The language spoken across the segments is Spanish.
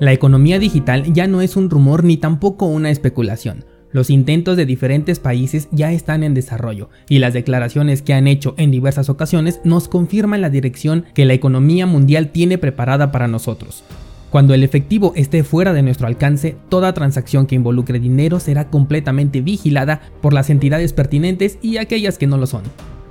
La economía digital ya no es un rumor ni tampoco una especulación. Los intentos de diferentes países ya están en desarrollo y las declaraciones que han hecho en diversas ocasiones nos confirman la dirección que la economía mundial tiene preparada para nosotros. Cuando el efectivo esté fuera de nuestro alcance, toda transacción que involucre dinero será completamente vigilada por las entidades pertinentes y aquellas que no lo son.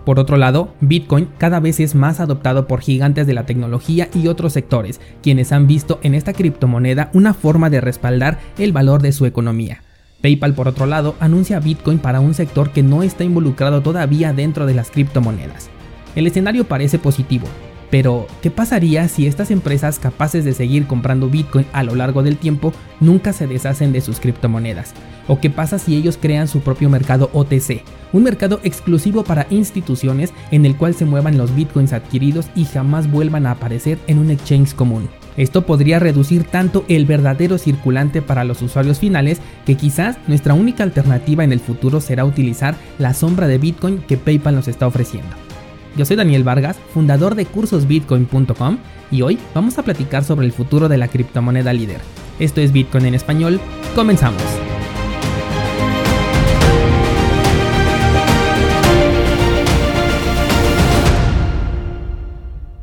Por otro lado, Bitcoin cada vez es más adoptado por gigantes de la tecnología y otros sectores, quienes han visto en esta criptomoneda una forma de respaldar el valor de su economía. PayPal, por otro lado, anuncia Bitcoin para un sector que no está involucrado todavía dentro de las criptomonedas. El escenario parece positivo, pero ¿qué pasaría si estas empresas capaces de seguir comprando Bitcoin a lo largo del tiempo nunca se deshacen de sus criptomonedas? ¿O qué pasa si ellos crean su propio mercado OTC? Un mercado exclusivo para instituciones en el cual se muevan los bitcoins adquiridos y jamás vuelvan a aparecer en un exchange común. Esto podría reducir tanto el verdadero circulante para los usuarios finales que quizás nuestra única alternativa en el futuro será utilizar la sombra de Bitcoin que PayPal nos está ofreciendo. Yo soy Daniel Vargas, fundador de cursosbitcoin.com y hoy vamos a platicar sobre el futuro de la criptomoneda líder. Esto es Bitcoin en español, comenzamos.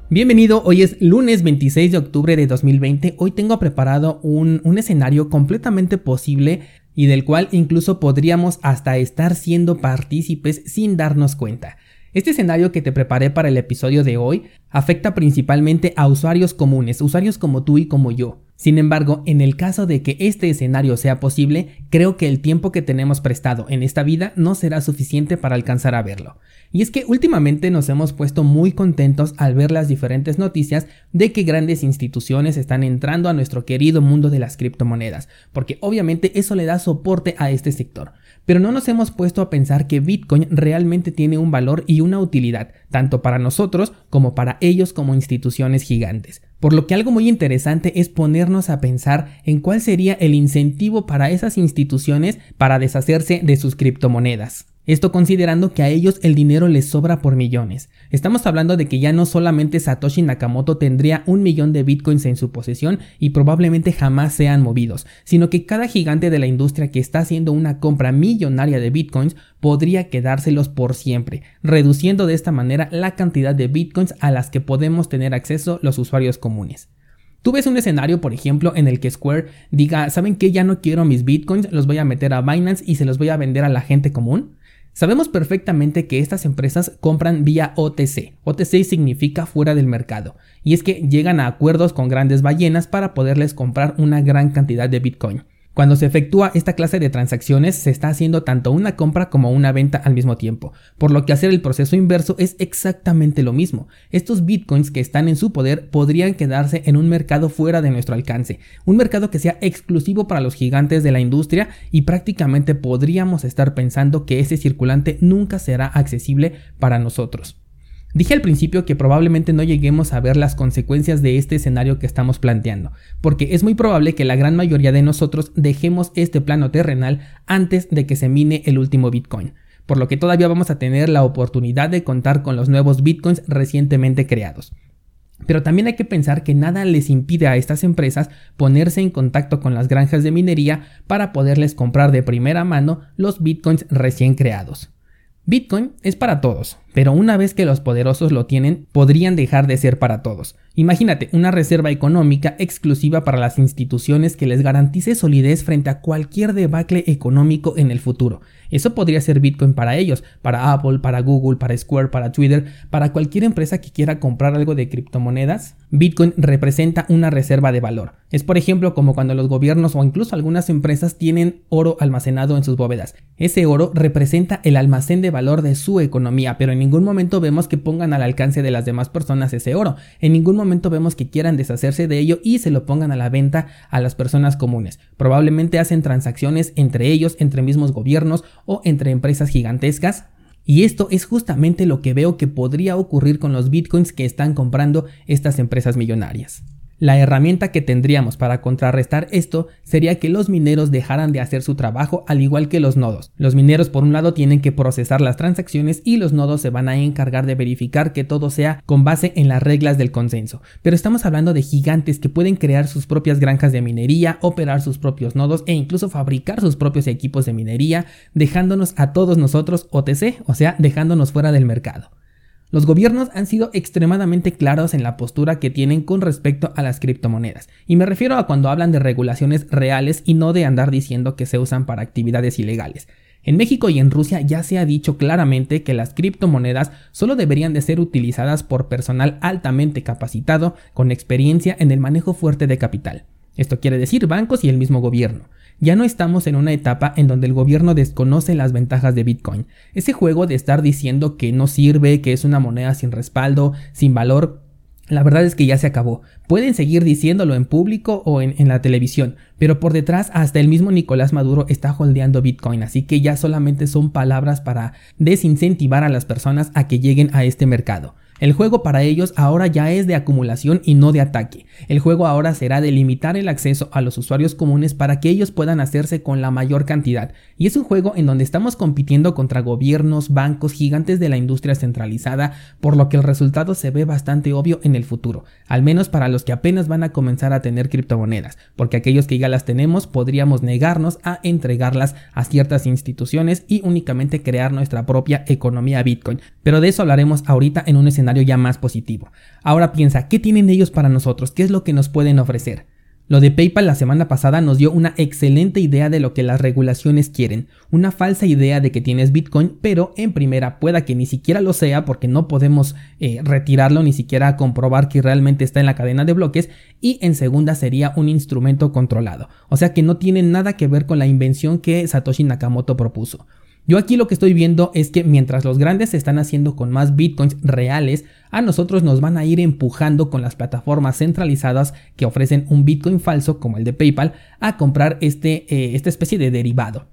Bienvenido, hoy es lunes 26 de octubre de 2020. Hoy tengo preparado un, un, escenario completamente posible y del cual incluso podríamos hasta estar siendo partícipes sin darnos cuenta. Este escenario que te preparé para el episodio de hoy afecta principalmente a usuarios comunes, usuarios como tú y como yo. Sin embargo, en el caso de que este escenario sea posible, creo que el tiempo que tenemos prestado en esta vida no será suficiente para alcanzar a verlo. Y es que últimamente nos hemos puesto muy contentos al ver las diferentes noticias de que grandes instituciones están entrando a nuestro querido mundo de las criptomonedas, porque obviamente eso le da soporte a este sector. Pero no nos hemos puesto a pensar que Bitcoin realmente tiene un valor y una utilidad, tanto para nosotros como para ellos como instituciones gigantes. Por lo que algo muy interesante es ponernos a pensar en cuál sería el incentivo para esas instituciones para deshacerse de sus criptomonedas. Esto considerando que a ellos el dinero les sobra por millones. Estamos hablando de que ya no solamente Satoshi Nakamoto tendría un millón de bitcoins en su posesión y probablemente jamás sean movidos, sino que cada gigante de la industria que está haciendo una compra millonaria de bitcoins podría quedárselos por siempre, reduciendo de esta manera la cantidad de bitcoins a las que podemos tener acceso los usuarios comunes. Tú ves un escenario, por ejemplo, en el que Square diga, ¿saben qué? Ya no quiero mis bitcoins, los voy a meter a Binance y se los voy a vender a la gente común. Sabemos perfectamente que estas empresas compran vía OTC. OTC significa fuera del mercado. Y es que llegan a acuerdos con grandes ballenas para poderles comprar una gran cantidad de Bitcoin. Cuando se efectúa esta clase de transacciones se está haciendo tanto una compra como una venta al mismo tiempo, por lo que hacer el proceso inverso es exactamente lo mismo. Estos bitcoins que están en su poder podrían quedarse en un mercado fuera de nuestro alcance, un mercado que sea exclusivo para los gigantes de la industria y prácticamente podríamos estar pensando que ese circulante nunca será accesible para nosotros. Dije al principio que probablemente no lleguemos a ver las consecuencias de este escenario que estamos planteando, porque es muy probable que la gran mayoría de nosotros dejemos este plano terrenal antes de que se mine el último Bitcoin, por lo que todavía vamos a tener la oportunidad de contar con los nuevos Bitcoins recientemente creados. Pero también hay que pensar que nada les impide a estas empresas ponerse en contacto con las granjas de minería para poderles comprar de primera mano los bitcoins recién creados. Bitcoin es para todos, pero una vez que los poderosos lo tienen, podrían dejar de ser para todos. Imagínate una reserva económica exclusiva para las instituciones que les garantice solidez frente a cualquier debacle económico en el futuro. Eso podría ser Bitcoin para ellos, para Apple, para Google, para Square, para Twitter, para cualquier empresa que quiera comprar algo de criptomonedas. Bitcoin representa una reserva de valor. Es por ejemplo como cuando los gobiernos o incluso algunas empresas tienen oro almacenado en sus bóvedas. Ese oro representa el almacén de valor de su economía, pero en ningún momento vemos que pongan al alcance de las demás personas ese oro. En ningún momento vemos que quieran deshacerse de ello y se lo pongan a la venta a las personas comunes. Probablemente hacen transacciones entre ellos, entre mismos gobiernos o entre empresas gigantescas y esto es justamente lo que veo que podría ocurrir con los bitcoins que están comprando estas empresas millonarias. La herramienta que tendríamos para contrarrestar esto sería que los mineros dejaran de hacer su trabajo al igual que los nodos. Los mineros por un lado tienen que procesar las transacciones y los nodos se van a encargar de verificar que todo sea con base en las reglas del consenso. Pero estamos hablando de gigantes que pueden crear sus propias granjas de minería, operar sus propios nodos e incluso fabricar sus propios equipos de minería, dejándonos a todos nosotros OTC, o sea, dejándonos fuera del mercado. Los gobiernos han sido extremadamente claros en la postura que tienen con respecto a las criptomonedas, y me refiero a cuando hablan de regulaciones reales y no de andar diciendo que se usan para actividades ilegales. En México y en Rusia ya se ha dicho claramente que las criptomonedas solo deberían de ser utilizadas por personal altamente capacitado con experiencia en el manejo fuerte de capital. Esto quiere decir bancos y el mismo gobierno. Ya no estamos en una etapa en donde el gobierno desconoce las ventajas de Bitcoin. Ese juego de estar diciendo que no sirve, que es una moneda sin respaldo, sin valor, la verdad es que ya se acabó. Pueden seguir diciéndolo en público o en, la televisión, pero por detrás hasta el mismo Nicolás Maduro está holdeando Bitcoin, así que ya solamente son palabras para desincentivar a las personas a que lleguen a este mercado. El juego para ellos ahora ya es de acumulación y no de ataque. El juego ahora será de limitar el acceso a los usuarios comunes para que ellos puedan hacerse con la mayor cantidad. Y es un juego en donde estamos compitiendo contra gobiernos, bancos, gigantes de la industria centralizada, por lo que el resultado se ve bastante obvio en el futuro, al menos para los que apenas van a comenzar a tener criptomonedas, porque aquellos que ya las tenemos podríamos negarnos a entregarlas a ciertas instituciones y únicamente crear nuestra propia economía Bitcoin. Pero de eso hablaremos ahorita en un escenario ya más positivo. Ahora piensa, ¿qué tienen ellos para nosotros? ¿Qué es lo que nos pueden ofrecer? Lo de PayPal la semana pasada nos dio una excelente idea de lo que las regulaciones quieren, una falsa idea de que tienes Bitcoin, pero en primera pueda que ni siquiera lo sea porque no podemos eh, retirarlo ni siquiera comprobar que realmente está en la cadena de bloques, y en segunda sería un instrumento controlado, o sea que no tiene nada que ver con la invención que Satoshi Nakamoto propuso. Yo aquí lo que estoy viendo es que mientras los grandes se están haciendo con más bitcoins reales, a nosotros nos van a ir empujando con las plataformas centralizadas que ofrecen un bitcoin falso como el de PayPal a comprar este, eh, esta especie de derivado.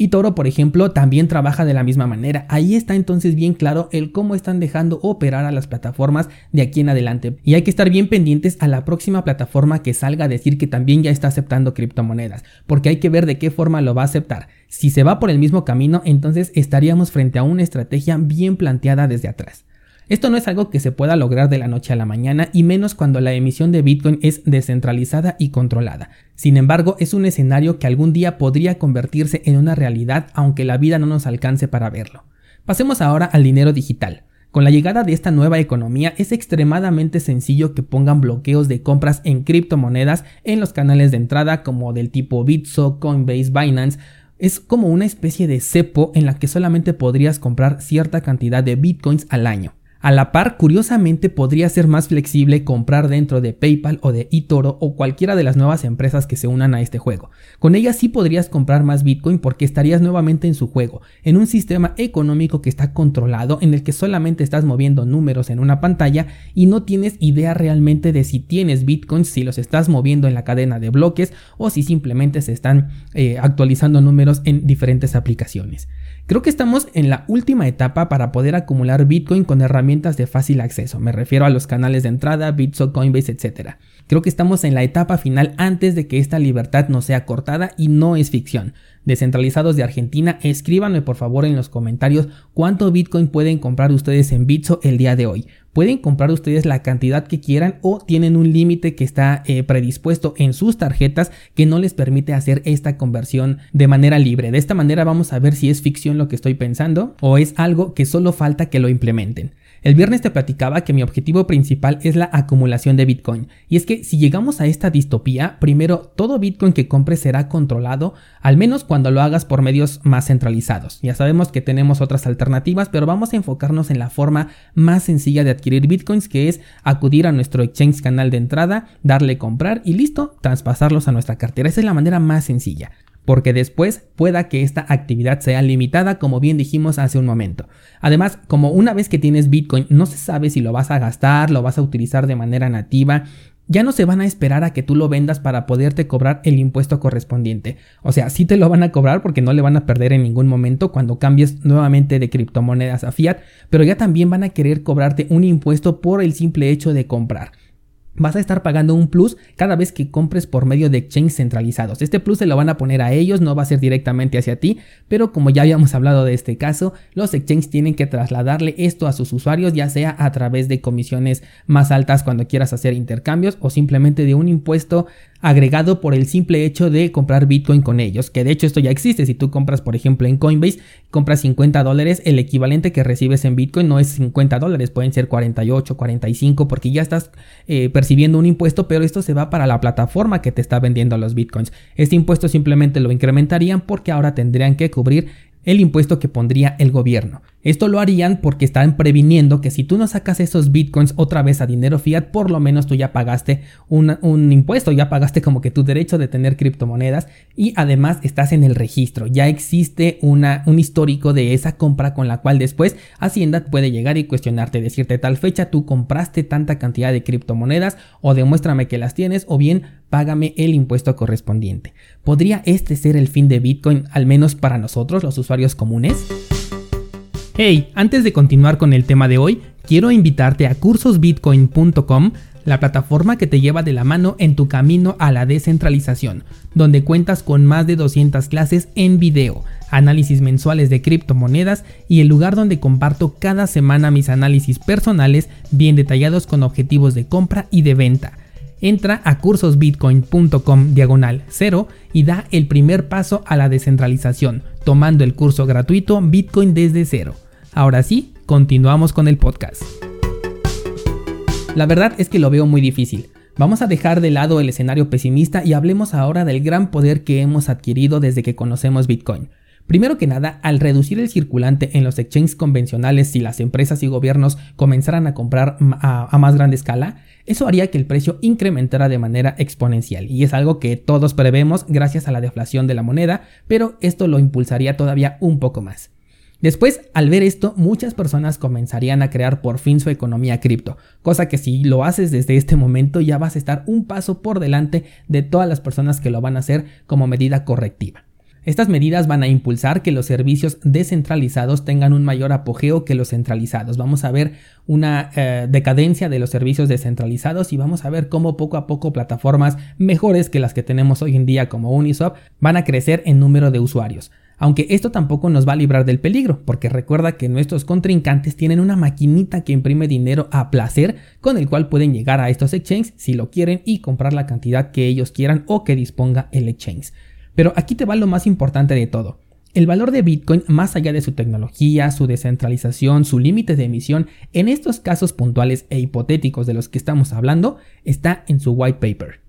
Y Toro, por ejemplo, también trabaja de la misma manera. Ahí está entonces bien claro el cómo están dejando operar a las plataformas de aquí en adelante. Y hay que estar bien pendientes a la próxima plataforma que salga a decir que también ya está aceptando criptomonedas, porque hay que ver de qué forma lo va a aceptar. Si se va por el mismo camino, entonces estaríamos frente a una estrategia bien planteada desde atrás. Esto no es algo que se pueda lograr de la noche a la mañana y menos cuando la emisión de Bitcoin es descentralizada y controlada. Sin embargo, es un escenario que algún día podría convertirse en una realidad aunque la vida no nos alcance para verlo. Pasemos ahora al dinero digital. Con la llegada de esta nueva economía es extremadamente sencillo que pongan bloqueos de compras en criptomonedas en los canales de entrada como del tipo Bitso, Coinbase, Binance, es como una especie de cepo en la que solamente podrías comprar cierta cantidad de bitcoins al año. A la par, curiosamente, podría ser más flexible comprar dentro de PayPal o de eToro o cualquiera de las nuevas empresas que se unan a este juego. Con ellas sí podrías comprar más Bitcoin porque estarías nuevamente en su juego, en un sistema económico que está controlado en el que solamente estás moviendo números en una pantalla y no tienes idea realmente de si tienes Bitcoins, si los estás moviendo en la cadena de bloques o si simplemente se están eh, actualizando números en diferentes aplicaciones. Creo que estamos en la última etapa para poder acumular Bitcoin con herramientas de fácil acceso. Me refiero a los canales de entrada, Bitso, Coinbase, etc. Creo que estamos en la etapa final antes de que esta libertad no sea cortada y no es ficción descentralizados de Argentina, escríbanme por favor en los comentarios cuánto Bitcoin pueden comprar ustedes en Bitso el día de hoy. Pueden comprar ustedes la cantidad que quieran o tienen un límite que está eh, predispuesto en sus tarjetas que no les permite hacer esta conversión de manera libre. De esta manera vamos a ver si es ficción lo que estoy pensando o es algo que solo falta que lo implementen. El viernes te platicaba que mi objetivo principal es la acumulación de Bitcoin. Y es que si llegamos a esta distopía, primero todo Bitcoin que compres será controlado, al menos cuando lo hagas por medios más centralizados. Ya sabemos que tenemos otras alternativas, pero vamos a enfocarnos en la forma más sencilla de adquirir Bitcoins, que es acudir a nuestro exchange canal de entrada, darle comprar y listo, traspasarlos a nuestra cartera. Esa es la manera más sencilla porque después pueda que esta actividad sea limitada como bien dijimos hace un momento. Además, como una vez que tienes Bitcoin no se sabe si lo vas a gastar, lo vas a utilizar de manera nativa, ya no se van a esperar a que tú lo vendas para poderte cobrar el impuesto correspondiente. O sea, sí te lo van a cobrar porque no le van a perder en ningún momento cuando cambies nuevamente de criptomonedas a fiat, pero ya también van a querer cobrarte un impuesto por el simple hecho de comprar. Vas a estar pagando un plus cada vez que compres por medio de exchanges centralizados. Este plus se lo van a poner a ellos, no va a ser directamente hacia ti, pero como ya habíamos hablado de este caso, los exchanges tienen que trasladarle esto a sus usuarios, ya sea a través de comisiones más altas cuando quieras hacer intercambios o simplemente de un impuesto agregado por el simple hecho de comprar Bitcoin con ellos, que de hecho esto ya existe, si tú compras por ejemplo en Coinbase, compras 50 dólares, el equivalente que recibes en Bitcoin no es 50 dólares, pueden ser 48, 45, porque ya estás eh, percibiendo un impuesto, pero esto se va para la plataforma que te está vendiendo los Bitcoins. Este impuesto simplemente lo incrementarían porque ahora tendrían que cubrir el impuesto que pondría el gobierno. Esto lo harían porque están previniendo que si tú no sacas esos bitcoins otra vez a dinero fiat, por lo menos tú ya pagaste un, impuesto, ya pagaste como que tu derecho de tener criptomonedas y además estás en el registro. Ya existe un histórico de esa compra con la cual después Hacienda puede llegar y cuestionarte, decirte tal fecha tú compraste tanta cantidad de criptomonedas o demuéstrame que las tienes o bien págame el impuesto correspondiente. ¿Podría este ser el fin de Bitcoin al menos para nosotros, los usuarios comunes? Hey, antes de continuar con el tema de hoy, quiero invitarte a cursosbitcoin.com, la plataforma que te lleva de la mano en tu camino a la descentralización, donde cuentas con más de 200 clases en video, análisis mensuales de criptomonedas y el lugar donde comparto cada semana mis análisis personales bien detallados con objetivos de compra y de venta. Entra a cursosbitcoin.com diagonal 0 y da el primer paso a la descentralización, tomando el curso gratuito Bitcoin desde cero. Ahora sí, continuamos con el podcast. La verdad es que lo veo muy difícil. Vamos a dejar de lado el escenario pesimista y hablemos ahora del gran poder que hemos adquirido desde que conocemos Bitcoin. Primero que nada, al reducir el circulante en los exchanges convencionales si las empresas y gobiernos comenzaran a comprar a, más grande escala, eso haría que el precio incrementara de manera exponencial y es algo que todos prevemos gracias a la deflación de la moneda, pero esto lo impulsaría todavía un poco más. Después, al ver esto, muchas personas comenzarían a crear por fin su economía cripto, cosa que si lo haces desde este momento ya vas a estar un paso por delante de todas las personas que lo van a hacer como medida correctiva. Estas medidas van a impulsar que los servicios descentralizados tengan un mayor apogeo que los centralizados. Vamos a ver una eh, decadencia de los servicios descentralizados y vamos a ver cómo poco a poco plataformas mejores que las que tenemos hoy en día como Uniswap van a crecer en número de usuarios. Aunque esto tampoco nos va a librar del peligro, porque recuerda que nuestros contrincantes tienen una maquinita que imprime dinero a placer con el cual pueden llegar a estos exchanges si lo quieren y comprar la cantidad que ellos quieran o que disponga el exchange. Pero aquí te va lo más importante de todo. El valor de Bitcoin, más allá de su tecnología, su descentralización, su límite de emisión, en estos casos puntuales e hipotéticos de los que estamos hablando, está en su white paper.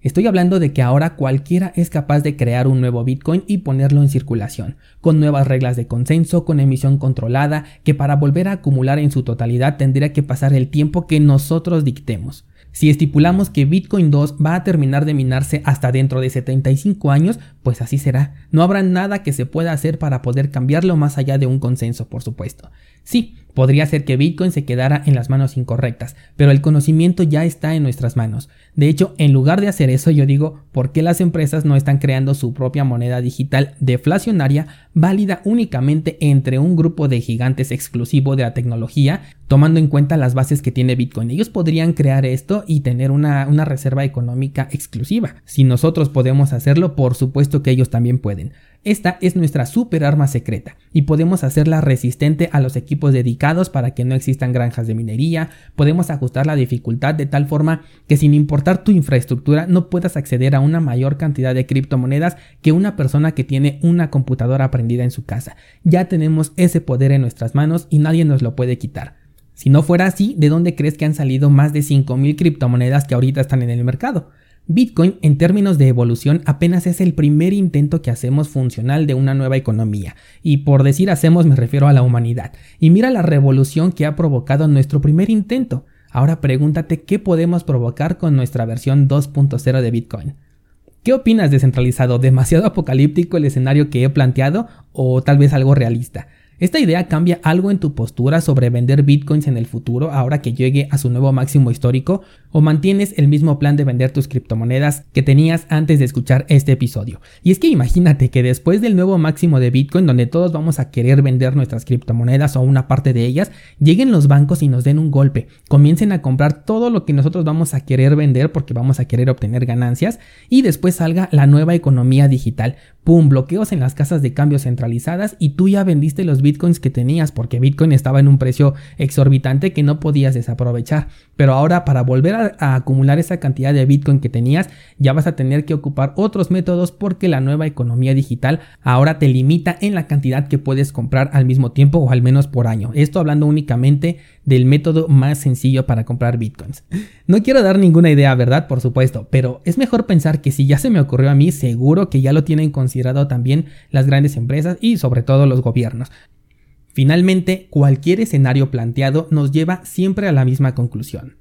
Estoy hablando de que ahora cualquiera es capaz de crear un nuevo Bitcoin y ponerlo en circulación, con nuevas reglas de consenso, con emisión controlada, que para volver a acumular en su totalidad tendría que pasar el tiempo que nosotros dictemos. Si estipulamos que Bitcoin 2 va a terminar de minarse hasta dentro de 75 años, pues así será. No habrá nada que se pueda hacer para poder cambiarlo más allá de un consenso, por supuesto. Sí, podría ser que Bitcoin se quedara en las manos incorrectas, pero el conocimiento ya está en nuestras manos. De hecho, en lugar de hacer eso, yo digo, ¿por qué las empresas no están creando su propia moneda digital deflacionaria válida únicamente entre un grupo de gigantes exclusivo de la tecnología, tomando en cuenta las bases que tiene Bitcoin? Ellos podrían crear esto y tener una, una reserva económica exclusiva. Si nosotros podemos hacerlo, por supuesto que ellos también pueden. Esta es nuestra super arma secreta y podemos hacerla resistente a los equipos dedicados para que no existan granjas de minería, podemos ajustar la dificultad de tal forma que sin importar tu infraestructura no puedas acceder a una mayor cantidad de criptomonedas que una persona que tiene una computadora aprendida en su casa. Ya tenemos ese poder en nuestras manos y nadie nos lo puede quitar. Si no fuera así, ¿de dónde crees que han salido más de 5.000 criptomonedas que ahorita están en el mercado? Bitcoin en términos de evolución apenas es el primer intento que hacemos funcional de una nueva economía, y por decir hacemos me refiero a la humanidad. Y mira la revolución que ha provocado nuestro primer intento. Ahora pregúntate qué podemos provocar con nuestra versión 2.0 de Bitcoin. ¿Qué opinas descentralizado? ¿Demasiado apocalíptico el escenario que he planteado o tal vez algo realista? Esta idea cambia algo en tu postura sobre vender bitcoins en el futuro ahora que llegue a su nuevo máximo histórico o mantienes el mismo plan de vender tus criptomonedas que tenías antes de escuchar este episodio. Y es que imagínate que después del nuevo máximo de bitcoin donde todos vamos a querer vender nuestras criptomonedas o una parte de ellas, lleguen los bancos y nos den un golpe, comiencen a comprar todo lo que nosotros vamos a querer vender porque vamos a querer obtener ganancias y después salga la nueva economía digital. ¡Pum! Bloqueos en las casas de cambio centralizadas y tú ya vendiste los bitcoins que tenías porque bitcoin estaba en un precio exorbitante que no podías desaprovechar. Pero ahora para volver a, acumular esa cantidad de bitcoin que tenías ya vas a tener que ocupar otros métodos porque la nueva economía digital ahora te limita en la cantidad que puedes comprar al mismo tiempo o al menos por año. Esto hablando únicamente del método más sencillo para comprar bitcoins. No quiero dar ninguna idea, ¿verdad? Por supuesto, pero es mejor pensar que si ya se me ocurrió a mí, seguro que ya lo tienen considerado también las grandes empresas y sobre todo los gobiernos. Finalmente, cualquier escenario planteado nos lleva siempre a la misma conclusión.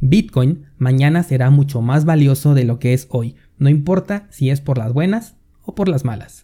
Bitcoin mañana será mucho más valioso de lo que es hoy, no importa si es por las buenas o por las malas.